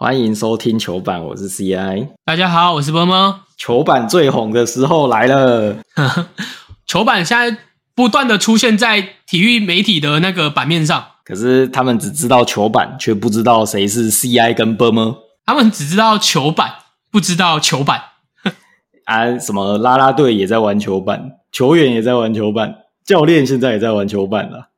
欢迎收听球板，我是 CI。大家好，我是波波。球板最红的时候来了，球板现在不断的出现在体育媒体的那个版面上，可是他们只知道球板，却不知道谁是 CI 跟波波他们只知道球板，不知道球板。啊。什么啦啦队也在玩球板，球员也在玩球板，教练现在也在玩球板了。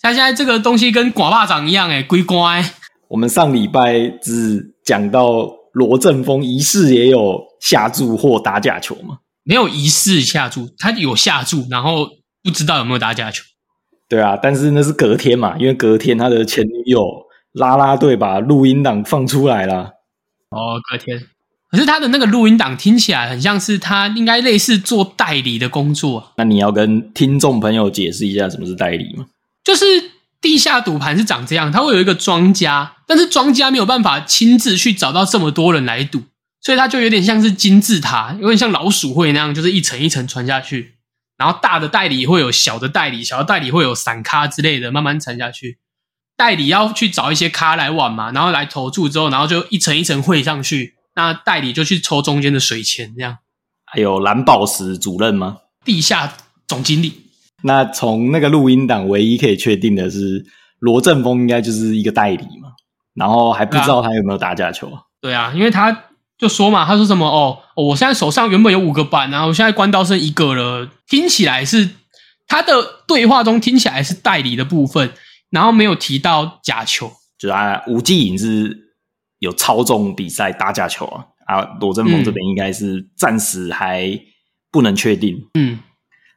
像现在这个东西跟寡霸掌一样，哎，龟乖。我们上礼拜只讲到罗振峰疑似也有下注或打假球嘛？没有疑似下注，他有下注，然后不知道有没有打假球。对啊，但是那是隔天嘛，因为隔天他的前女友拉拉队把录音档放出来了。哦，隔天。可是他的那个录音档听起来很像是他应该类似做代理的工作。那你要跟听众朋友解释一下什么是代理吗？就是地下赌盘是长这样，它会有一个庄家，但是庄家没有办法亲自去找到这么多人来赌，所以它就有点像是金字塔，有点像老鼠会那样，就是一层一层传下去。然后大的代理会有小的代理，小的代理会有散咖之类的，慢慢传下去。代理要去找一些咖来玩嘛，然后来投注之后，然后就一层一层汇上去，那代理就去抽中间的水钱，这样。还有蓝宝石主任吗？地下总经理。那从那个录音档，唯一可以确定的是罗振峰应该就是一个代理嘛，然后还不知道他有没有打假球。对啊，因为他就说嘛，他说什么哦，我现在手上原本有五个板，然后现在关刀剩一个了，听起来是他的对话中听起来是代理的部分，然后没有提到假球，就是啊，吴继颖是有操纵比赛打假球啊，啊，罗振峰这边应该是暂时还不能确定，嗯。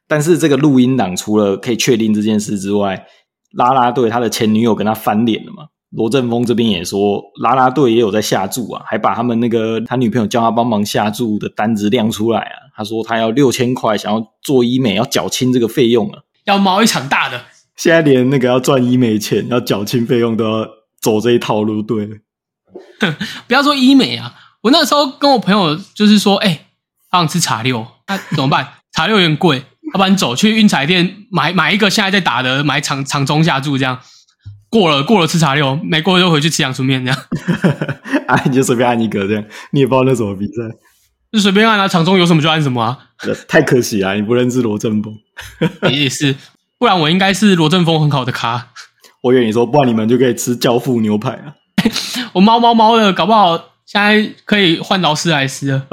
但是这个录音档除了可以确定这件事之外，拉拉队他的前女友跟他翻脸了嘛？罗振峰这边也说，拉拉队也有在下注啊，还把他们那个他女朋友叫他帮忙下注的单子亮出来啊。他说他要六千块，想要做医美，要缴清这个费用啊，要毛一场大的。现在连那个要赚医美钱、要缴清费用都要走这一套路，对了。不要说医美啊，我那时候跟我朋友就是说，哎，想吃茶六，那怎么办？茶六有点贵。要不然走去运彩店买买一个现在在打的，买场场中下注这样，过了过了吃茶六，没过就回去吃阳春面这样。啊，你就随便按一个这样，你也不知道那什么比赛，就随便按啊，场中有什么就按什么啊。太可惜啊，你不认识罗振峰。也是，不然我应该是罗振峰很好的咖。我以为你说，不然你们就可以吃教父牛排啊。我猫猫猫的，搞不好现在可以换劳斯莱斯了。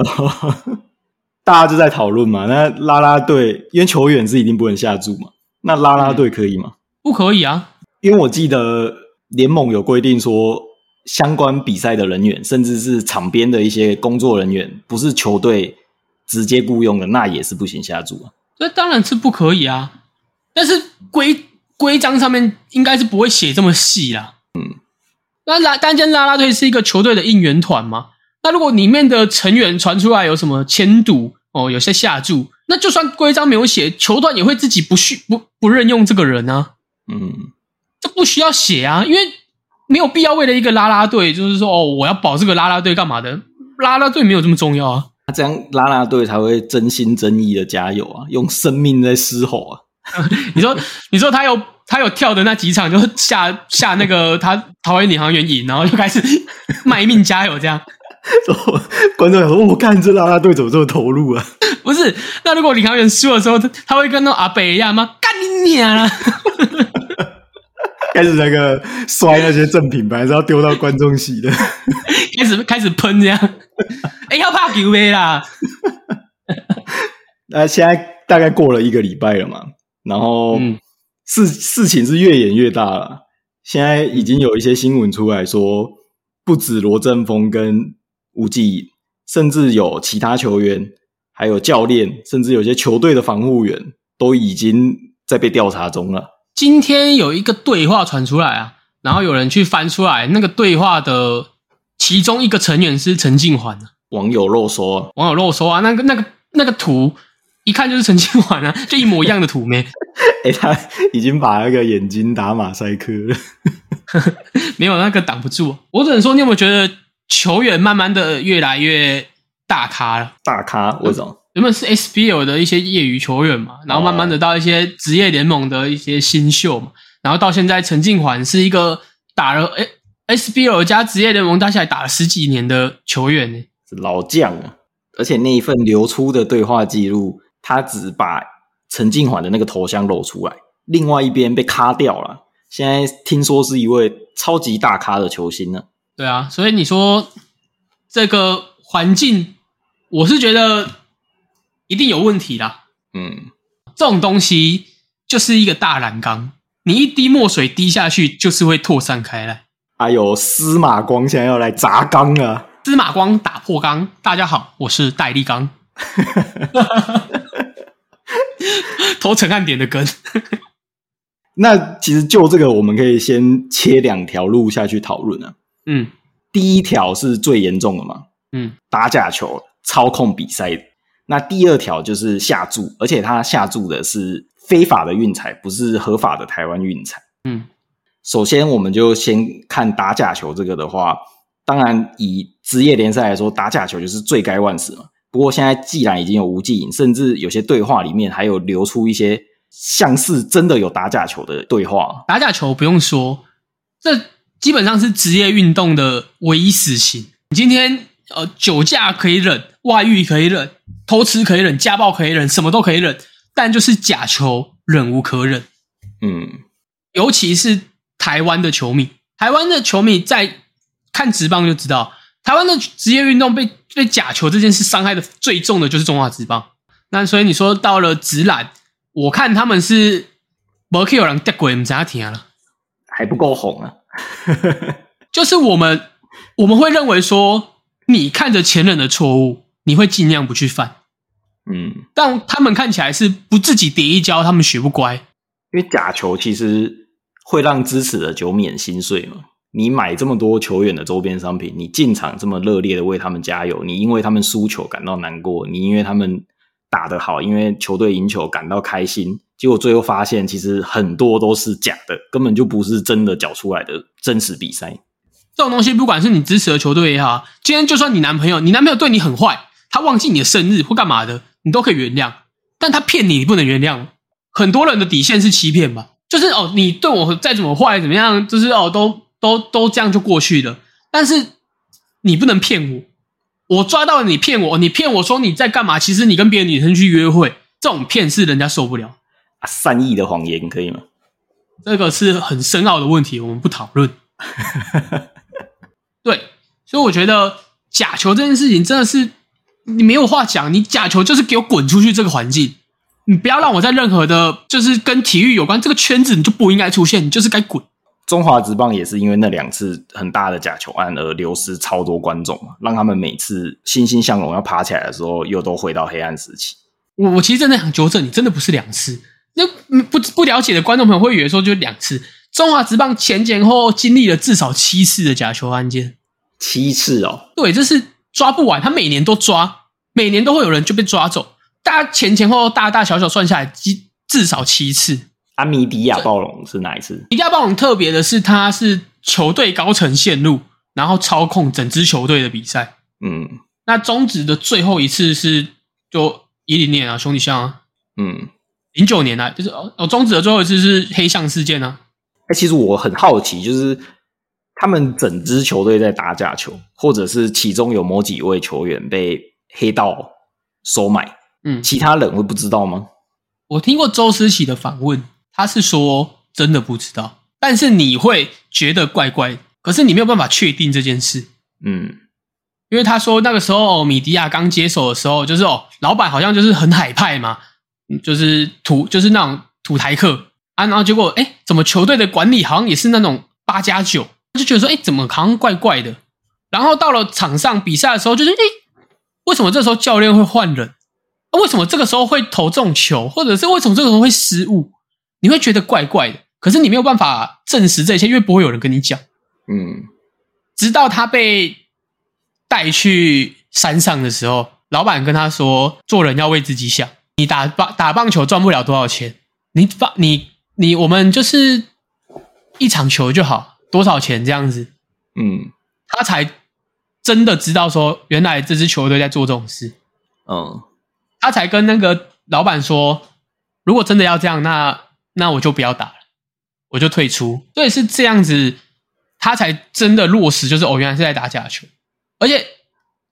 大家就在讨论嘛，那拉拉队因为球员是一定不能下注嘛，那拉拉队可以吗？不可以啊，因为我记得联盟有规定说，相关比赛的人员，甚至是场边的一些工作人员，不是球队直接雇佣的，那也是不行下注啊。那当然是不可以啊，但是规规章上面应该是不会写这么细啦。嗯，那拉单间拉拉队是一个球队的应援团吗？那如果里面的成员传出来有什么签赌？哦，有些下注，那就算规章没有写，球团也会自己不续不不任用这个人啊。嗯，这不需要写啊，因为没有必要为了一个拉拉队，就是说哦，我要保这个拉拉队干嘛的？拉拉队没有这么重要啊。那这样拉拉队才会真心真意的加油啊，用生命在嘶吼啊。你说，你说他有他有跳的那几场，就下下那个他桃园领航员赢，然后就开始 卖命加油这样。观众说：“我看这拉拉队怎么这么投入啊？”不是，那如果领航员输的时候，他他会跟那阿北一样吗？干你娘啊！开始那个摔那些正品，本来是要丢到观众席的，开始开始喷这样。哎，要怕球杯啦！那现在大概过了一个礼拜了嘛，然后事事情是越演越大了。现在已经有一些新闻出来说，不止罗振峰跟。无忌，甚至有其他球员，还有教练，甚至有些球队的防护员，都已经在被调查中了。今天有一个对话传出来啊，然后有人去翻出来，那个对话的其中一个成员是陈静环网友漏说，网友漏说啊，那个那个那个图一看就是陈静环啊，就一模一样的图没？哎，他已经把那个眼睛打马赛克了，没有那个挡不住。我只能说，你有没有觉得？球员慢慢的越来越大咖了，大咖为什么？原本是 SBL 的一些业余球员嘛，然后慢慢的到一些职业联盟的一些新秀嘛，然后到现在陈静环是一个打了 SBL 加职业联盟加起来打了十几年的球员呢，是老将啊。而且那一份流出的对话记录，他只把陈静环的那个头像露出来，另外一边被卡掉了。现在听说是一位超级大咖的球星呢。对啊，所以你说这个环境，我是觉得一定有问题啦。嗯，这种东西就是一个大染缸，你一滴墨水滴下去，就是会扩散开来。还有司马光现在要来砸缸啊！司马光打破缸，大家好，我是戴立刚，投陈汉典的根。那其实就这个，我们可以先切两条路下去讨论啊。嗯，第一条是最严重的嘛，嗯，打假球操控比赛。那第二条就是下注，而且他下注的是非法的运彩，不是合法的台湾运彩。嗯，首先我们就先看打假球这个的话，当然以职业联赛来说，打假球就是罪该万死嘛。不过现在既然已经有无忌影，甚至有些对话里面还有流出一些。像是真的有打假球的对话，打假球不用说，这基本上是职业运动的唯一死刑。你今天呃酒驾可以忍，外遇可以忍，偷吃可以忍，家暴可以忍，什么都可以忍，但就是假球忍无可忍。嗯，尤其是台湾的球迷，台湾的球迷在看职棒就知道，台湾的职业运动被被假球这件事伤害的最重的就是中华职棒。那所以你说到了直男。我看他们是没有人跌鬼，唔知听了，还不够红啊！就是我们我们会认为说，你看着前人的错误，你会尽量不去犯。嗯，但他们看起来是不自己跌一跤，他们学不乖。因为假球其实会让支持的球免心碎嘛。你买这么多球员的周边商品，你进场这么热烈的为他们加油，你因为他们输球感到难过，你因为他们。打得好，因为球队赢球感到开心，结果最后发现其实很多都是假的，根本就不是真的缴出来的真实比赛。这种东西，不管是你支持的球队也好，今天就算你男朋友，你男朋友对你很坏，他忘记你的生日或干嘛的，你都可以原谅。但他骗你，你不能原谅。很多人的底线是欺骗吧，就是哦，你对我再怎么坏怎么样，就是哦，都都都这样就过去了。但是你不能骗我。我抓到你骗我，你骗我说你在干嘛？其实你跟别的女生去约会，这种骗是人家受不了。啊，善意的谎言可以吗？这个是很深奥的问题，我们不讨论。对，所以我觉得假球这件事情真的是你没有话讲，你假球就是给我滚出去这个环境，你不要让我在任何的，就是跟体育有关这个圈子，你就不应该出现，你就是该滚。中华职棒也是因为那两次很大的假球案而流失超多观众让他们每次欣欣向荣要爬起来的时候，又都回到黑暗时期。我我其实真的想纠正你，真的不是两次。那不不了解的观众朋友会以为说就两次。中华职棒前前后后经历了至少七次的假球案件，七次哦。对，这是抓不完，他每年都抓，每年都会有人就被抓走。大家前前后后大大小小算下来，至至少七次。阿米迪亚暴龙是哪一次？米迪亚暴龙特别的是，他是球队高层线路，然后操控整支球队的比赛。嗯，那终止的最后一次是就一零年啊，兄弟象啊。嗯，零九年啊，就是哦哦，终止的最后一次是黑象事件啊。哎，其实我很好奇，就是他们整支球队在打假球，或者是其中有某几位球员被黑道收买，嗯，其他人会不知道吗？我听过周思琪的访问。他是说真的不知道，但是你会觉得怪怪，可是你没有办法确定这件事。嗯，因为他说那个时候米迪亚刚接手的时候，就是哦，老板好像就是很海派嘛，就是土就是那种土台客啊，然后结果哎，怎么球队的管理好像也是那种八加九，就觉得说哎，怎么好像怪怪的。然后到了场上比赛的时候，就是哎，为什么这时候教练会换人？为什么这个时候会投这种球，或者是为什么这个时候会失误？你会觉得怪怪的，可是你没有办法证实这些，因为不会有人跟你讲。嗯，直到他被带去山上的时候，老板跟他说：“做人要为自己想，你打棒打棒球赚不了多少钱，你棒你你我们就是一场球就好，多少钱这样子。”嗯，他才真的知道说，原来这支球队在做这种事。嗯，他才跟那个老板说：“如果真的要这样，那……”那我就不要打了，我就退出。所以是这样子，他才真的落实，就是哦，原来是在打假球。而且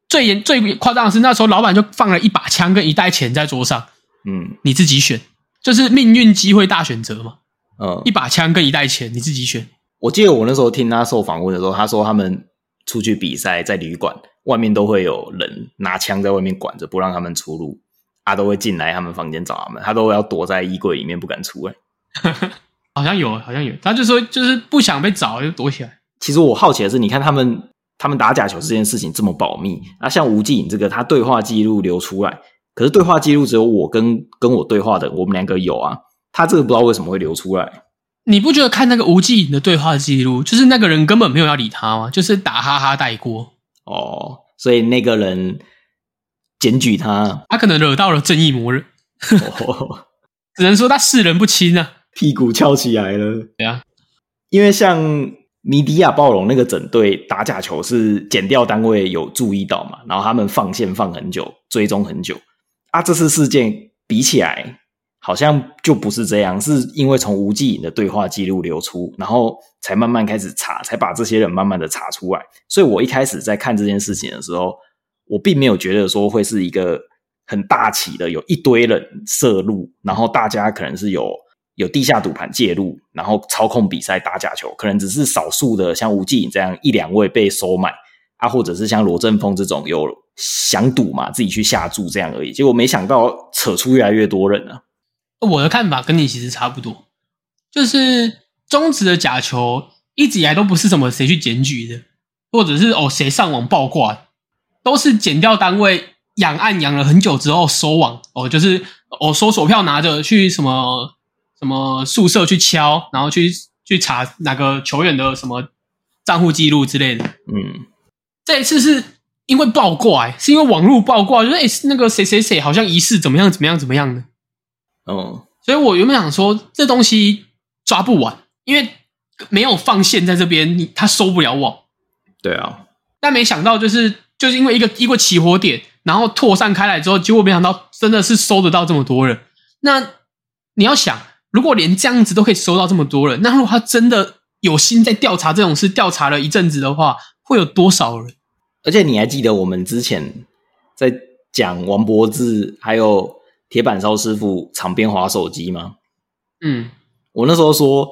最严最夸张的是，那时候老板就放了一把枪跟一袋钱在桌上，嗯你自己选，就是命运机会大选择嘛。嗯一，把枪跟一袋钱，你自己选。我记得我那时候听他受访问的时候，他说他们出去比赛在旅馆外面都会有人拿枪在外面管着，不让他们出入，他都会进来他们房间找他们，他都要躲在衣柜里面不敢出来。好像有，好像有。他就说，就是不想被找，就躲起来。其实我好奇的是，你看他们他们打假球这件事情这么保密，那像吴继颖这个，他对话记录流出来，可是对话记录只有我跟跟我对话的，我们两个有啊，他这个不知道为什么会流出来。你不觉得看那个吴继颖的对话记录，就是那个人根本没有要理他吗？就是打哈哈带过，哦，所以那个人检举他，他可能惹到了正义魔人，哦、只能说他世人不清啊。屁股翘起来了。对啊，因为像米迪亚暴龙那个整队打假球是减掉单位有注意到嘛，然后他们放线放很久，追踪很久啊。这次事件比起来，好像就不是这样，是因为从吴继颖的对话记录流出，然后才慢慢开始查，才把这些人慢慢的查出来。所以我一开始在看这件事情的时候，我并没有觉得说会是一个很大起的，有一堆人涉入，然后大家可能是有。有地下赌盘介入，然后操控比赛打假球，可能只是少数的像吴继颖这样一两位被收买啊，或者是像罗振峰这种有想赌嘛，自己去下注这样而已。结果没想到扯出越来越多人了。我的看法跟你其实差不多，就是中职的假球一直以来都不是什么谁去检举的，或者是哦谁上网爆挂，都是检掉单位养案养了很久之后收网哦，就是哦收手票拿着去什么。什么宿舍去敲，然后去去查哪个球员的什么账户记录之类的。嗯，这一次是因为爆挂、欸，是因为网络爆挂，就是那个谁谁谁好像疑似怎么样怎么样怎么样的。哦，所以我原本想说这东西抓不完，因为没有放线在这边，你他收不了网。对啊，但没想到就是就是因为一个一个起火点，然后扩散开来之后，结果没想到真的是收得到这么多人。那你要想。如果连这样子都可以收到这么多人，那如果他真的有心在调查这种事，调查了一阵子的话，会有多少人？而且你还记得我们之前在讲王柏志还有铁板烧师傅场边划手机吗？嗯，我那时候说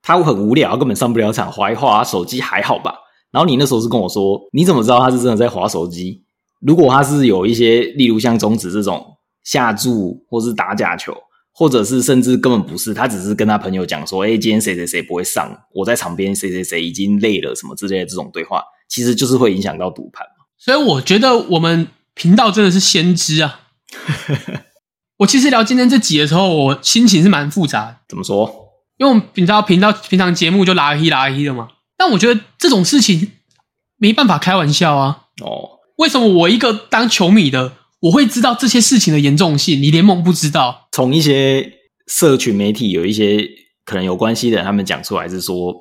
他很无聊，根本上不了场，划一划手机还好吧？然后你那时候是跟我说，你怎么知道他是真的在划手机？如果他是有一些，例如像中指这种下注或是打假球。或者是甚至根本不是，他只是跟他朋友讲说：“哎，今天谁谁谁不会上，我在场边，谁谁谁已经累了，什么之类的这种对话，其实就是会影响到赌盘嘛。”所以我觉得我们频道真的是先知啊！我其实聊今天这集的时候，我心情是蛮复杂。怎么说？因为我们频道频道平常节目就拉黑拉黑的嘛，但我觉得这种事情没办法开玩笑啊。哦，为什么我一个当球迷的？我会知道这些事情的严重性，你联盟不知道。从一些社群媒体有一些可能有关系的人，他们讲出来是说，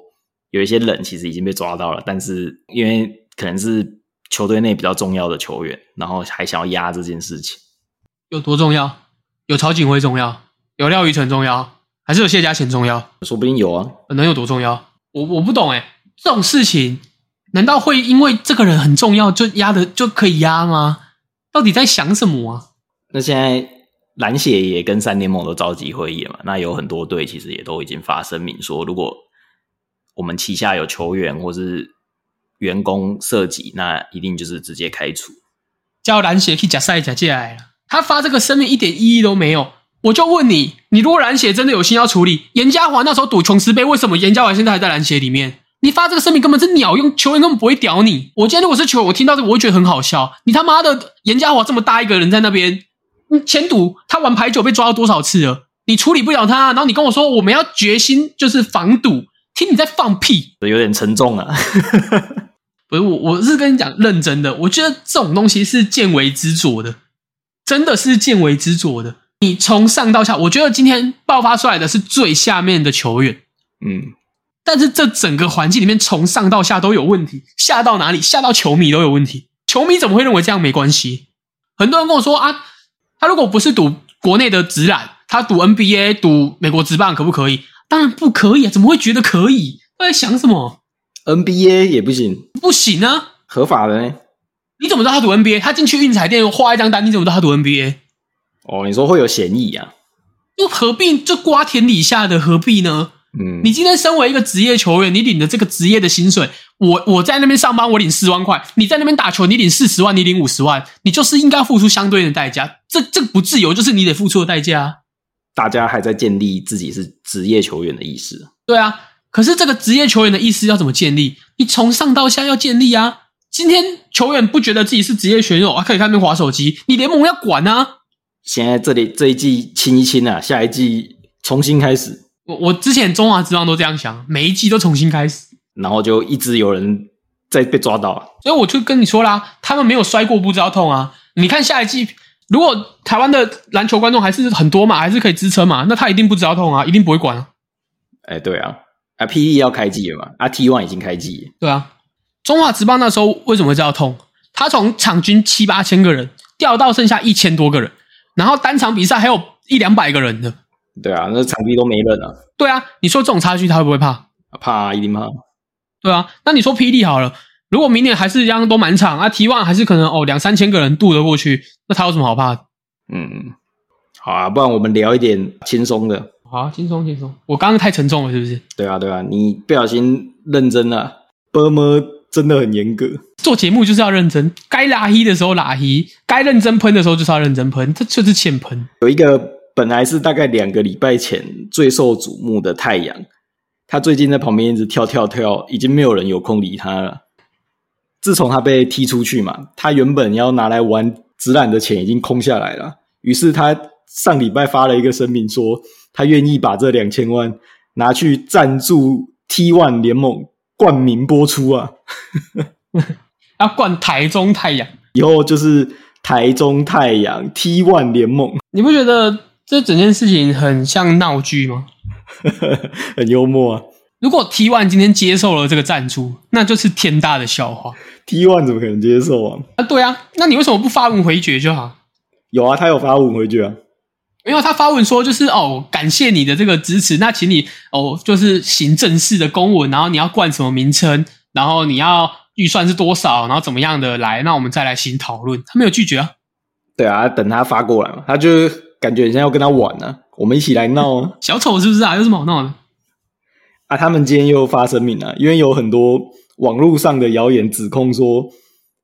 有一些人其实已经被抓到了，但是因为可能是球队内比较重要的球员，然后还想要压这件事情。有多重要？有曹景辉重要？有廖宇成重要？还是有谢家贤重要？说不定有啊，能有多重要？我我不懂哎、欸，这种事情难道会因为这个人很重要就压的就可以压吗？到底在想什么啊？那现在篮协也跟三联盟都召集会议了嘛？那有很多队其实也都已经发声明说，如果我们旗下有球员或是员工涉及，那一定就是直接开除。叫篮协去假赛假进来了，他发这个声明一点意义都没有。我就问你，你如果篮协真的有心要处理，严家华那时候赌琼斯杯，为什么严家华现在还在篮协里面？你发这个声明根本是鸟用，球员根本不会屌你。我今天如果是球员，我听到这个我会觉得很好笑。你他妈的严家华这么大一个人在那边，你前赌他玩牌九被抓了多少次了？你处理不了他，然后你跟我说我们要决心就是防赌，听你在放屁，有点沉重啊。不是我，我是跟你讲认真的，我觉得这种东西是见微知著的，真的是见微知著的。你从上到下，我觉得今天爆发出来的是最下面的球员，嗯。但是这整个环境里面，从上到下都有问题，下到哪里，下到球迷都有问题。球迷怎么会认为这样没关系？很多人跟我说啊，他如果不是赌国内的职篮，他赌 NBA、赌美国职棒可不可以？当然不可以啊！怎么会觉得可以？他在想什么？NBA 也不行，不行啊，合法的呢？你怎么知道他赌 NBA？他进去运彩店画一张单，你怎么知道他赌 NBA？哦，你说会有嫌疑啊？又何必这瓜田李下的何必呢？嗯，你今天身为一个职业球员，你领的这个职业的薪水，我我在那边上班，我领四万块；你在那边打球，你领四十万，你领五十万，你就是应该付出相对应的代价。这这不自由，就是你得付出的代价。大家还在建立自己是职业球员的意识。对啊，可是这个职业球员的意识要怎么建立？你从上到下要建立啊。今天球员不觉得自己是职业选手啊，可以看那边划手机，你联盟要管啊。现在这里这一季清一清啊，下一季重新开始。我我之前中华之棒都这样想，每一季都重新开始，然后就一直有人在被抓到，所以我就跟你说啦，他们没有摔过不知道痛啊。你看下一季，如果台湾的篮球观众还是很多嘛，还是可以支撑嘛，那他一定不知道痛啊，一定不会管啊。哎，对啊，啊，P E 要开季了嘛，啊，T One 已经开季，对啊。中华职棒那时候为什么会知道痛？他从场均七八千个人掉到剩下一千多个人，然后单场比赛还有一两百个人的。对啊，那场地都没人了。对啊，你说这种差距他会不会怕？怕，一定怕。对啊，那你说霹雳好了，如果明年还是一样都满场啊，T one 还是可能哦两三千个人渡得过去，那他有什么好怕？嗯，好啊，不然我们聊一点轻松的。好，轻松轻松。我刚刚太沉重了，是不是？对啊，对啊，你不小心认真了，波么真的很严格。做节目就是要认真，该拉黑的时候拉黑，该认真喷的时候就是要认真喷，这就是欠喷。有一个本来是大概两个礼拜前最受瞩目的太阳，他最近在旁边一直跳跳跳，已经没有人有空理他了。自从他被踢出去嘛，他原本要拿来玩直揽的钱已经空下来了。于是他上礼拜发了一个声明，说他愿意把这两千万拿去赞助 T One 联盟冠名播出啊。要 冠台中太阳，以后就是台中太阳 T One 联盟。你不觉得这整件事情很像闹剧吗？很幽默啊！如果 T One 今天接受了这个赞助，那就是天大的笑话。T One 怎么可能接受啊？啊，对啊，那你为什么不发文回绝就好？有啊，他有发文回绝啊。没有，他发文说就是哦，感谢你的这个支持，那请你哦，就是行正式的公文，然后你要冠什么名称，然后你要预算是多少，然后怎么样的来，那我们再来行讨论。他没有拒绝啊。对啊，等他发过来嘛，他就感觉现在要跟他玩呢、我们一起来闹啊！小丑是不是啊？有什么好闹的？啊，他们今天又发声明了，因为有很多网络上的谣言指控说，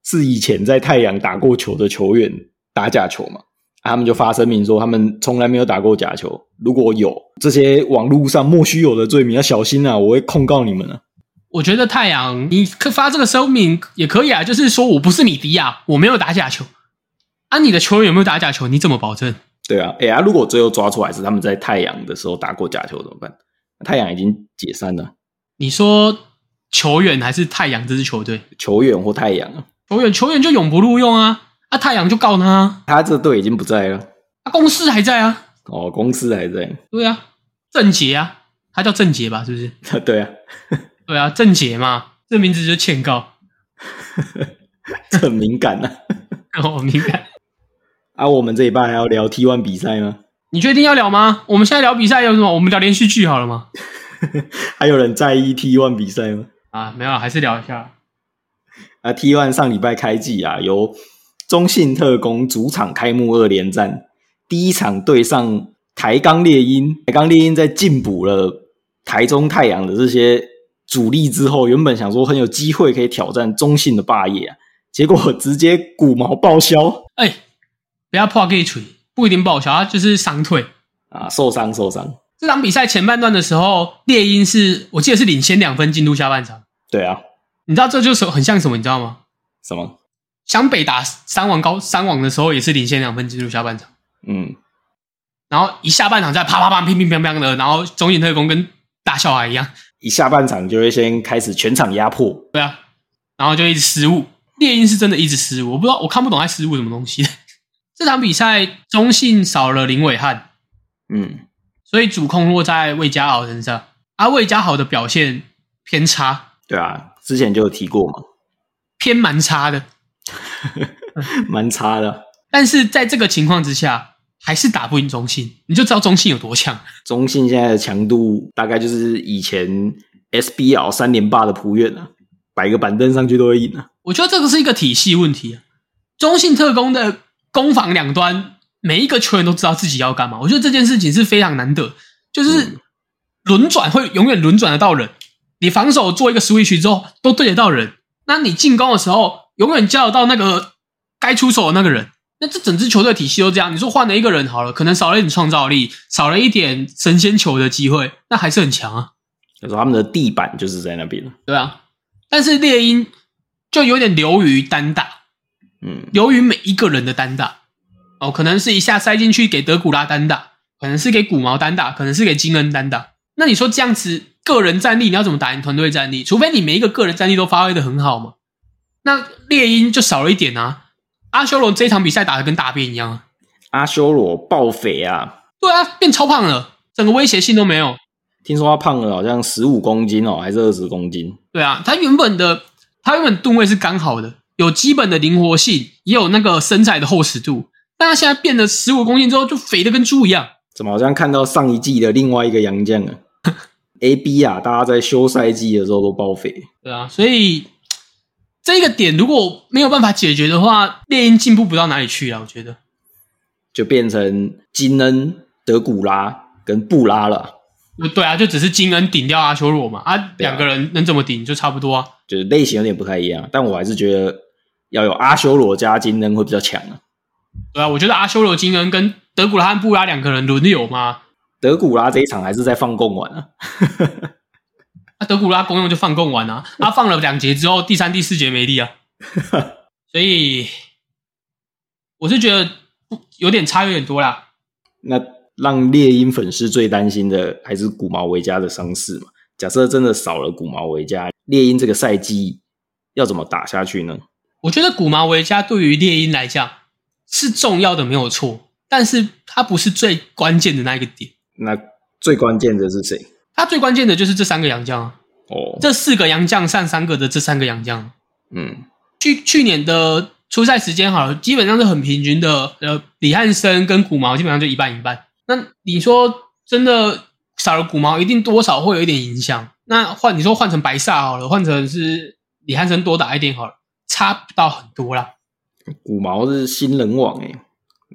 是以前在太阳打过球的球员打假球嘛，啊、他们就发声明说，他们从来没有打过假球，如果有这些网络上莫须有的罪名，要小心啊！我会控告你们啊！我觉得太阳，你可发这个声明也可以啊，就是说我不是米迪亚，我没有打假球。啊，你的球员有没有打假球？你怎么保证？对啊，哎呀，如果最后抓出来是他们在太阳的时候打过假球怎么办？太阳已经解散了，你说球员还是太阳这支球队？球员或太阳啊，球员球员就永不录用啊！啊，太阳就告他啊！他这队已经不在了，啊，公司还在啊！哦，公司还在，对啊，郑杰啊，他叫郑杰吧？是不是？对啊，对啊，郑杰嘛，这名字就欠告，这很敏感呐、哦，敏感。啊。我们这一半还要聊 T one 比赛吗？你确定要聊吗？我们现在聊比赛有什么？我们聊连续剧好了吗？还有人在意 T one 比赛吗？啊，没有，还是聊一下。啊，T one 上礼拜开季啊，由中信特工主场开幕二连战，第一场对上台钢猎鹰，台钢猎鹰在进补了台中太阳的这些主力之后，原本想说很有机会可以挑战中信的霸业啊，结果直接骨毛报销哎、不要破 gay 锤，不一定报销，他就是伤退。啊，受伤受伤，这场比赛前半段的时候，猎鹰是我记得是领先两分进入下半场。对啊，你知道这就是很像什么？你知道吗？什么？湘北打三网高三网的时候也是领先两分进入下半场，嗯，然后一下半场再啪啪啪乒乒乓乓的，然后中影特工跟大小孩一样，一下半场就会先开始全场压迫，对啊，然后就一直失误。猎鹰是真的一直失误，我不知道，我看不懂他失误什么东西。这场比赛中信少了林伟汉，嗯，所以主控落在魏家豪身上。而魏家豪的表现偏差，对啊，之前就有提过嘛，偏蛮差的。蛮差的。但是在这个情况之下，还是打不赢中信，你就知道中信有多强。中信现在的强度大概就是以前 SBL 三连霸的仆院啊，摆个板凳上去都会赢啊。我觉得这个是一个体系问题。啊中信特工的攻防两端，每一个球员都知道自己要干嘛。我觉得这件事情是非常难得，就是轮转会永远轮转得到人。你防守做一个 switch 之后，都对得到人。那你进攻的时候，永远叫得到那个该出手的那个人。那这整支球队体系都这样。你说换了一个人好了，可能少了一点创造力，少了一点神仙球的机会，那还是很强啊。他说他们的地板就是在那边。对啊，但是猎鹰就有点流于单打，嗯，流于每一个人的单打。哦，可能是一下塞进去给德古拉单打，可能是给古毛单打，可能是给金恩单打。那你说这样子个人战力，你要怎么打赢团队战力？除非你每一个个人战力都发挥的很好嘛。那猎鹰就少了一点啊。阿修罗这场比赛打的跟大便一样啊，阿修罗爆肥啊！对啊，变超胖了，整个威胁性都没有。听说他胖了好像十五公斤哦，还是二十公斤？对啊，他原本的他原本吨位是刚好的，有基本的灵活性，也有那个身材的厚实度。但他现在变得十五公斤之后，就肥的跟猪一样。怎么好像看到上一季的另外一个杨将啊？A B 啊，大家在休赛季的时候都爆肥。对啊，所以。这个点如果没有办法解决的话，猎鹰进步不到哪里去啊！我觉得就变成金恩、德古拉跟布拉了。对啊，就只是金恩顶掉阿修罗嘛，啊，两个人能怎么顶就差不多啊。就是类型有点不太一样，但我还是觉得要有阿修罗加金恩会比较强啊。对啊，我觉得阿修罗、金恩跟德古拉和布拉两个人轮流嘛。德古拉这一场还是在放贡丸啊。德古拉公用就放供完啊，他放了两节之后，第三、第四节没力啊，所以我是觉得有点差有点多啦。那让猎鹰粉丝最担心的还是古毛维加的伤势嘛？假设真的少了古毛维加，猎鹰这个赛季要怎么打下去呢？我觉得古毛维加对于猎鹰来讲是重要的，没有错，但是它不是最关键的那一个点。那最关键的是谁？他最关键的就是这三个洋将哦，这四个洋将上三个的这三个洋将，嗯，去去年的出赛时间好了，基本上是很平均的。呃，李汉生跟古毛基本上就一半一半。那你说真的少了古毛，一定多少会有一点影响。那换你说换成白煞好了，换成是李汉生多打一点好了，差不到很多啦。古毛是新人王诶，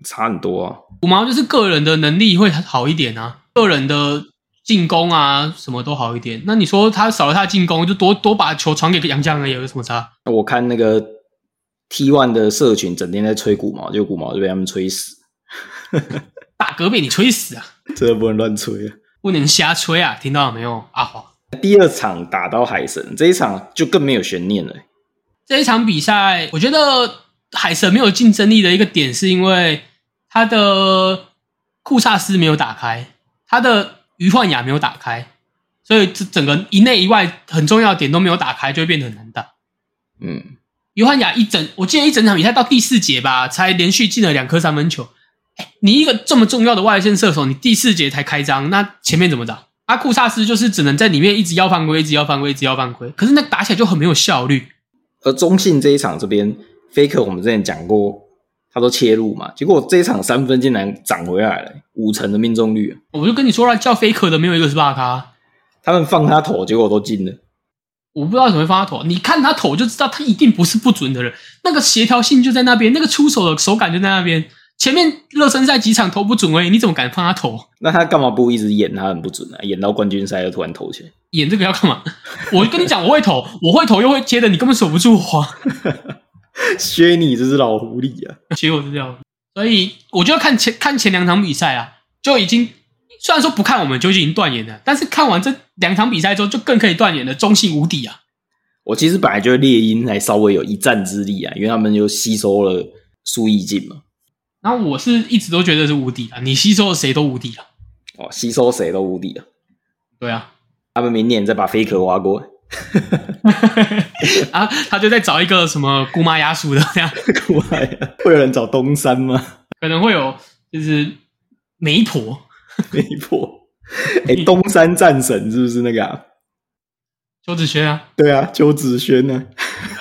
差很多啊。古毛就是个人的能力会好一点啊，个人的。进攻啊，什么都好一点。那你说他少了他进攻，就多多把球传给杨绛了，有什么差？我看那个 T One 的社群整天在吹鼓毛，就鼓毛就被他们吹死。大哥被你吹死啊！真的不能乱吹啊，不能瞎吹啊！听到了没有，阿华？第二场打到海神，这一场就更没有悬念了。这一场比赛，我觉得海神没有竞争力的一个点，是因为他的库萨斯没有打开，他的。余焕雅没有打开，所以这整个一内一外很重要的点都没有打开，就会变得很难打。嗯，于焕雅一整，我记得一整场比赛到第四节吧，才连续进了两颗三分球。哎，你一个这么重要的外线射手，你第四节才开张，那前面怎么打？阿库萨斯就是只能在里面一直要犯规，一直要犯规，一直要犯规。可是那打起来就很没有效率。而中信这一场这边，faker 我们之前讲过。他都切入嘛，结果这一场三分竟然涨回来了，五成的命中率。我就跟你说了，叫 faker 的没有一个是巴卡。他们放他投，结果都进了。我不知道怎么会放他投，你看他投就知道，他一定不是不准的人。那个协调性就在那边，那个出手的手感就在那边。前面热身赛几场投不准哎，你怎么敢放他投？那他干嘛不一直演他很不准啊？演到冠军赛又突然投起来，演这个要干嘛？我跟你讲，我会投，我会投又会接的，你根本守不住我。削你这只老狐狸啊！其实我是这样，所以我就要看前看前两场比赛啊，就已经虽然说不看我们就已经断言了，但是看完这两场比赛之后，就更可以断言了，中性无敌啊！我其实本来就猎鹰还稍微有一战之力啊，因为他们就吸收了苏逸进嘛。然后我是一直都觉得是无敌的，你吸收了谁都无敌了。哦，吸收谁都无敌了。对啊，他们明年再把飞壳挖过来。啊，他就在找一个什么姑妈鸭叔的这样，姑妈会有人找东山吗？可能会有，就是媒婆，媒婆。哎，东山战神是不是那个啊？邱子轩啊？对啊，邱子轩呢？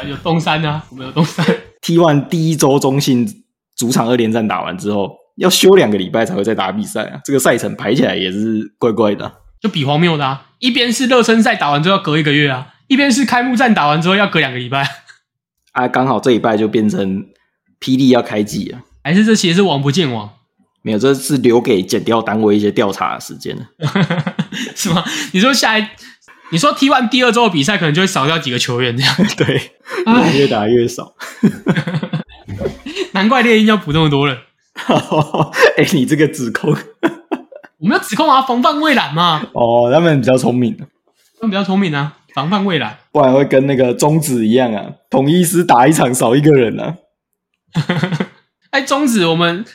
有东山啊，我们有东山。T one 第一周中信主场二连战打完之后，要休两个礼拜才会再打比赛啊，这个赛程排起来也是怪怪的。就比荒谬的啊！一边是热身赛打完之后要隔一个月啊，一边是开幕战打完之后要隔两个礼拜啊，刚好这一拜就变成霹雳要开季啊，还是这其实是王不见王？没有，这是留给减掉单位一些调查的时间了，是吗？你说下一，你说踢完第二周的比赛，可能就会少掉几个球员这样？对，越打越少，难怪猎鹰要补那么多人。哎，你这个指控，我们要指控啊，防范未然嘛。哦，他们比较聪明，他们比较聪明啊，防范未然，不然会跟那个中子一样啊，统一师打一场少一个人啊。哎，中子，我们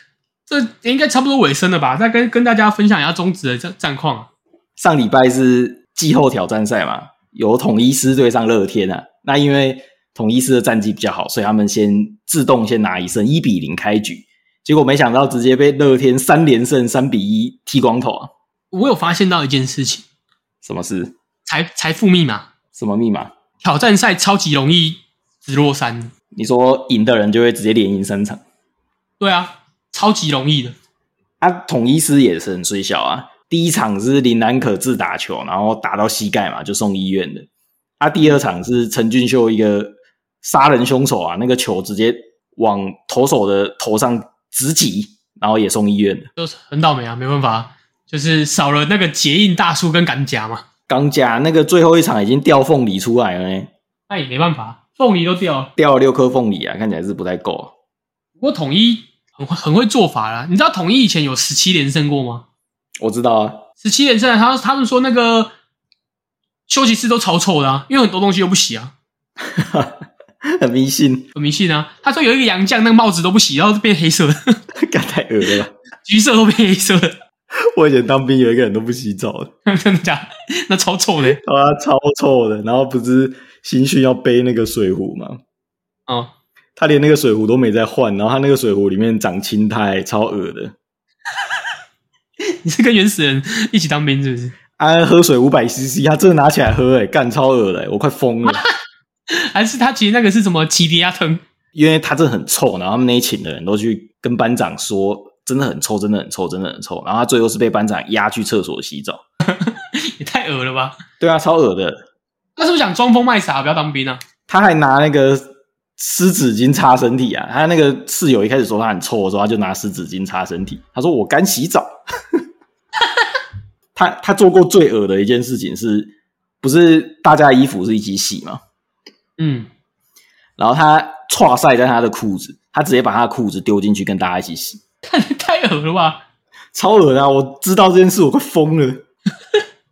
这应该差不多尾声了吧？再跟跟大家分享一下中子的战战况。上礼拜是季后挑战赛嘛，有统一师对上乐天啊。那因为统一师的战绩比较好，所以他们先自动先拿一胜，一比零开局。结果没想到直接被乐天三连胜，三比一剃光头啊！我有发现到一件事情，什么事？财财富密码？什么密码？挑战赛超级容易直落三。你说赢的人就会直接连赢三场？对啊，超级容易的。啊，统一师也是很水小啊。第一场是林南可自打球，然后打到膝盖嘛，就送医院的。啊，第二场是陈俊秀一个杀人凶手啊，那个球直接往投手的头上。直击，然后也送医院了，就是很倒霉啊，没办法，就是少了那个结印大叔跟钢夹嘛。钢夹那个最后一场已经掉凤梨出来了呢，那也没办法，凤梨都掉了，掉了六颗凤梨啊，看起来是不太够。不过统一很会很会做法啦，你知道统一以前有十七连胜过吗？我知道啊，十七连胜，他他们说那个休息室都超臭的啊，因为很多东西都不洗啊。很迷信，很迷信啊！他说有一个洋将，那个帽子都不洗，然后变黑色的，干太恶了，橘色都变黑色的。我以前当兵有一个人都不洗澡，真的假？那超臭的，啊，超臭的。然后不是新训要背那个水壶吗？哦，他连那个水壶都没在换，然后他那个水壶里面长青苔，超恶的。你是跟原始人一起当兵是不是？啊，喝水五百 CC，他真的拿起来喝，哎，干超恶的，我快疯了。还是他其实那个是什么奇迪亚藤？因为他真的很臭，然后他们那一群的人都去跟班长说，真的很臭，真的很臭，真的很臭。然后他最后是被班长押去厕所洗澡，也太恶了吧？对啊，超恶的。他是不是想装疯卖傻，不要当兵啊？他还拿那个湿纸巾擦身体啊！他那个室友一开始说他很臭的时候，他就拿湿纸巾擦身体。他说我干洗澡。他他做过最恶的一件事情是，不是大家衣服是一起洗吗？嗯，然后他踹晒在他的裤子，他直接把他的裤子丢进去跟大家一起洗，太太恶了吧？超恶啊！我知道这件事，我快疯了。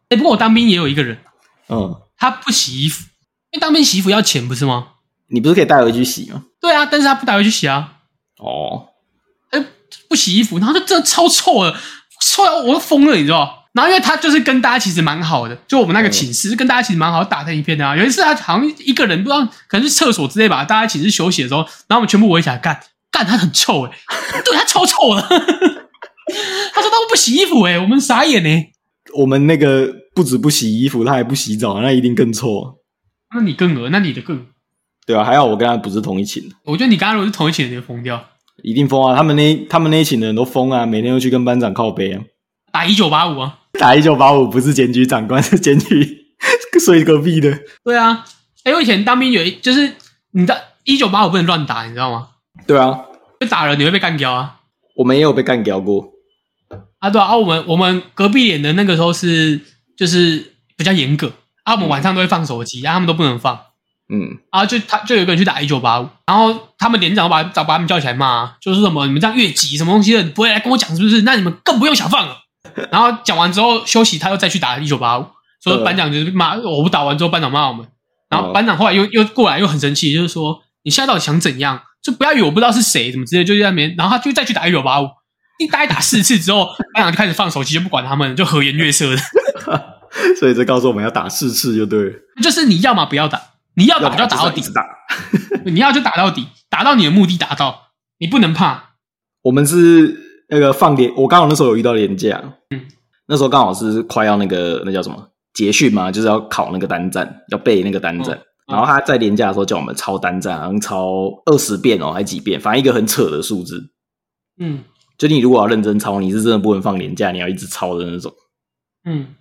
哎，不过我当兵也有一个人，嗯，他不洗衣服，因为当兵洗衣服要钱，不是吗？你不是可以带回去洗吗？对啊，但是他不带回去洗啊。哦，哎，不洗衣服，然后就真的超臭的，臭到我都疯了，你知道？然后，因为他就是跟大家其实蛮好的，就我们那个寝室跟大家其实蛮好，打成一片的啊。有一次他好像一个人不知道，可能是厕所之类吧，大家寝室休息的时候，然后我们全部围起来干干，他很臭哎，对他超臭的。他说他们不洗衣服哎，我们傻眼呢。我们那个不止不洗衣服，他还不洗澡，那一定更臭。那你更恶，那你的更对啊，还好我跟他不是同一寝。我觉得你刚刚如果是同一寝，你就疯掉，一定疯啊！他们那他们那一寝的人都疯啊，每天都去跟班长靠背啊，打一九八五啊。打一九八五不是检举长官，是检举 睡隔壁的。对啊，哎，我以前当兵有一，就是你的一九八五不能乱打，你知道吗？对啊，就打了你会被干掉啊。我们也有被干掉过。啊，对啊，我们我们隔壁连的那个时候是就是比较严格，啊，我们晚上都会放手机，啊，他们都不能放。嗯，啊，就他就有个人去打一九八五，然后他们连长把找把他们叫起来骂，就是什么你们这样越级什么东西的，不会来跟我讲是不是？那你们更不用想放了。然后讲完之后休息，他又再去打一九八五，说班长就是骂我们打完之后班长骂我们，然后班长后来又又过来又很生气，就是说你现在到底想怎样？就不要以为我不知道是谁，怎么直接，就在那边，然后他就再去打一九八五，一打打四次之后，班长就开始放手机，就不管他们，就和颜悦色的。所以这告诉我们要打四次就对了，就是你要么不要打，你要打就打到底，打，你要就打到底，打到你的目的达到，你不能怕。我们是。那个放年，我刚好那时候有遇到年假，嗯，那时候刚好是快要那个那叫什么结训嘛，就是要考那个单战，要背那个单战。然后他在年假的时候叫我们抄单战，好像抄二十遍哦，还几遍，反正一个很扯的数字。嗯，就你如果要认真抄，你是真的不能放年假，你要一直抄的那种。嗯，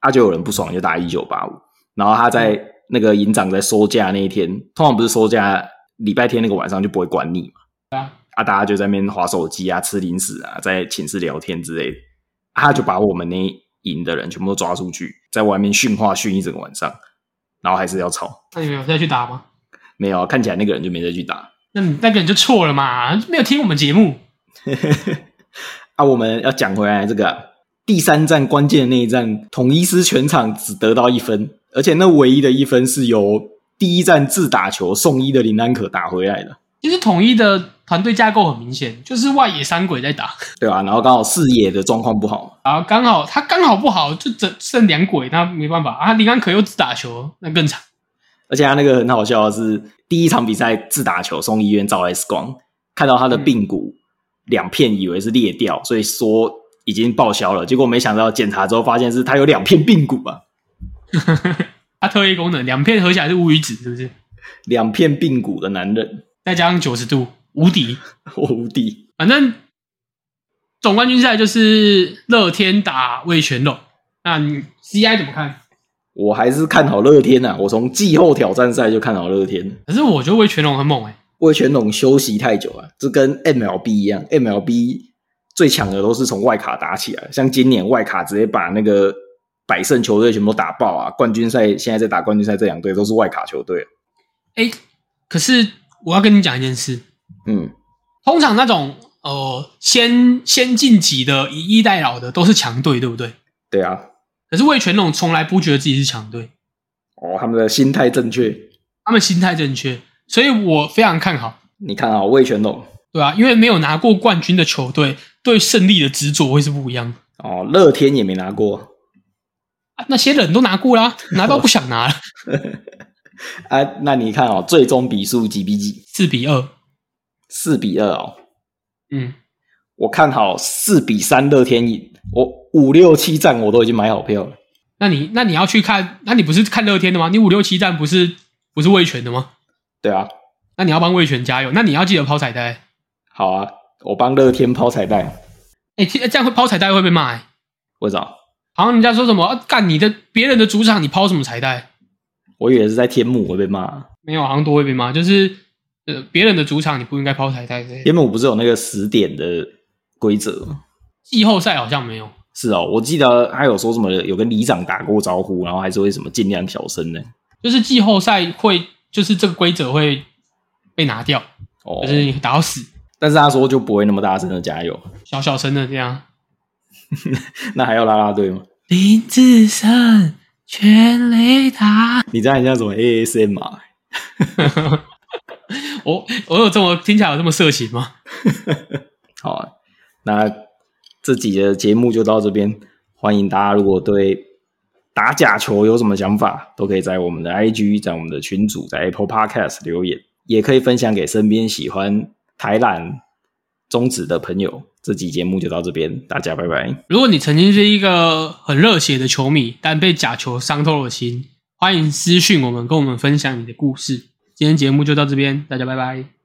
啊，就有人不爽就打一九八五，然后他在那个营长在收假那一天，通常不是收假礼拜天那个晚上就不会管你嘛，啊，啊，大家就在那边划手机啊、吃零食啊，在寝室聊天之类的，他就把我们那营的人全部都抓出去，在外面训话训一整个晚上，然后还是要吵，那你们有再去打吗？没有，看起来那个人就没再去打。那你那个人就错了嘛，没有听我们节目。啊，我们要讲回来这个第三站关键的那一站，统一师全场只得到一分，而且那唯一的一分是由第一站自打球送一的林安可打回来的。其实统一的团队架构很明显，就是外野三鬼在打，对啊，然后刚好视野的状况不好，然后刚好他刚好不好，就只剩两鬼，那没办法啊。林安可又自打球，那更惨。而且他那个很好笑的是，第一场比赛自打球送医院照 X 光，看到他的髌骨两片，以为是裂掉，所以说已经报销了。结果没想到检查之后发现是他有两片髌骨啊，他特异功能两片合起来是乌鱼子，是不是？两片髌骨的男人，再加上九十度无敌，我无敌。反正总冠军赛就是乐天打魏全龙，那你 CI 怎么看？我还是看好乐天呐、我从季后挑战赛就看好乐天。可是我觉得魏全龙很猛哎、魏全龙休息太久了，这跟 MLB 一样，MLB 最强的都是从外卡打起来，像今年外卡直接把那个百胜球队全部打爆啊！冠军赛现在在打冠军赛，这两队都是外卡球队。哎、可是我要跟你讲一件事，嗯，通常那种呃先先晋级的以逸待劳的都是强队，对不对？对啊，可是魏全龙从来不觉得自己是强队，哦，他们的心态正确。他们心态正确，所以我非常看好，你看啊，魏全龙对啊、因为没有拿过冠军的球队对胜利的执着会是不一样的哦，乐天也没拿过啊。那些人都拿过啦，拿到不想拿了，啊。那你看哦，最终比数几比几？四比二，四比二哦。嗯，我看好四比三乐天赢，我五六七站我都已经买好票了。那你那你要去看，那你不是看乐天的吗？你五六七站不是不是魏全的吗？对啊，那你要帮魏全加油，那你要记得抛彩带。好啊，我帮乐天抛彩带。哎、这样会抛彩带会被骂、欸，为啥？好像人家说什么啊干你的别人的主场你抛什么彩带？我以为是在天幕会被骂。没有，好像都会被骂，就是呃别人的主场你不应该抛彩带之类的。天母不是有那个十点的规则吗？季后赛好像没有，是哦，我记得他有说什么有跟里长打过招呼，然后还是会什么尽量小声呢。就是季后赛会就是这个规则会被拿掉，哦就，是你打到死，但是他说就不会那么大声的加油，小小声的这样。那还要拉拉队吗？林志胜全雷打，你这样很像什么 ASM 啊？我我有这么听起来有这么色情吗？好啊，那这集的节目就到这边。欢迎大家，如果对打假球有什么想法，都可以在我们的 IG、在我们的群组、在 Apple Podcast 留言，也可以分享给身边喜欢台篮宗旨的朋友。这集节目就到这边，大家拜拜。如果你曾经是一个很热血的球迷，但被假球伤透了心，欢迎私讯我们，跟我们分享你的故事。今天节目就到这边，大家拜拜。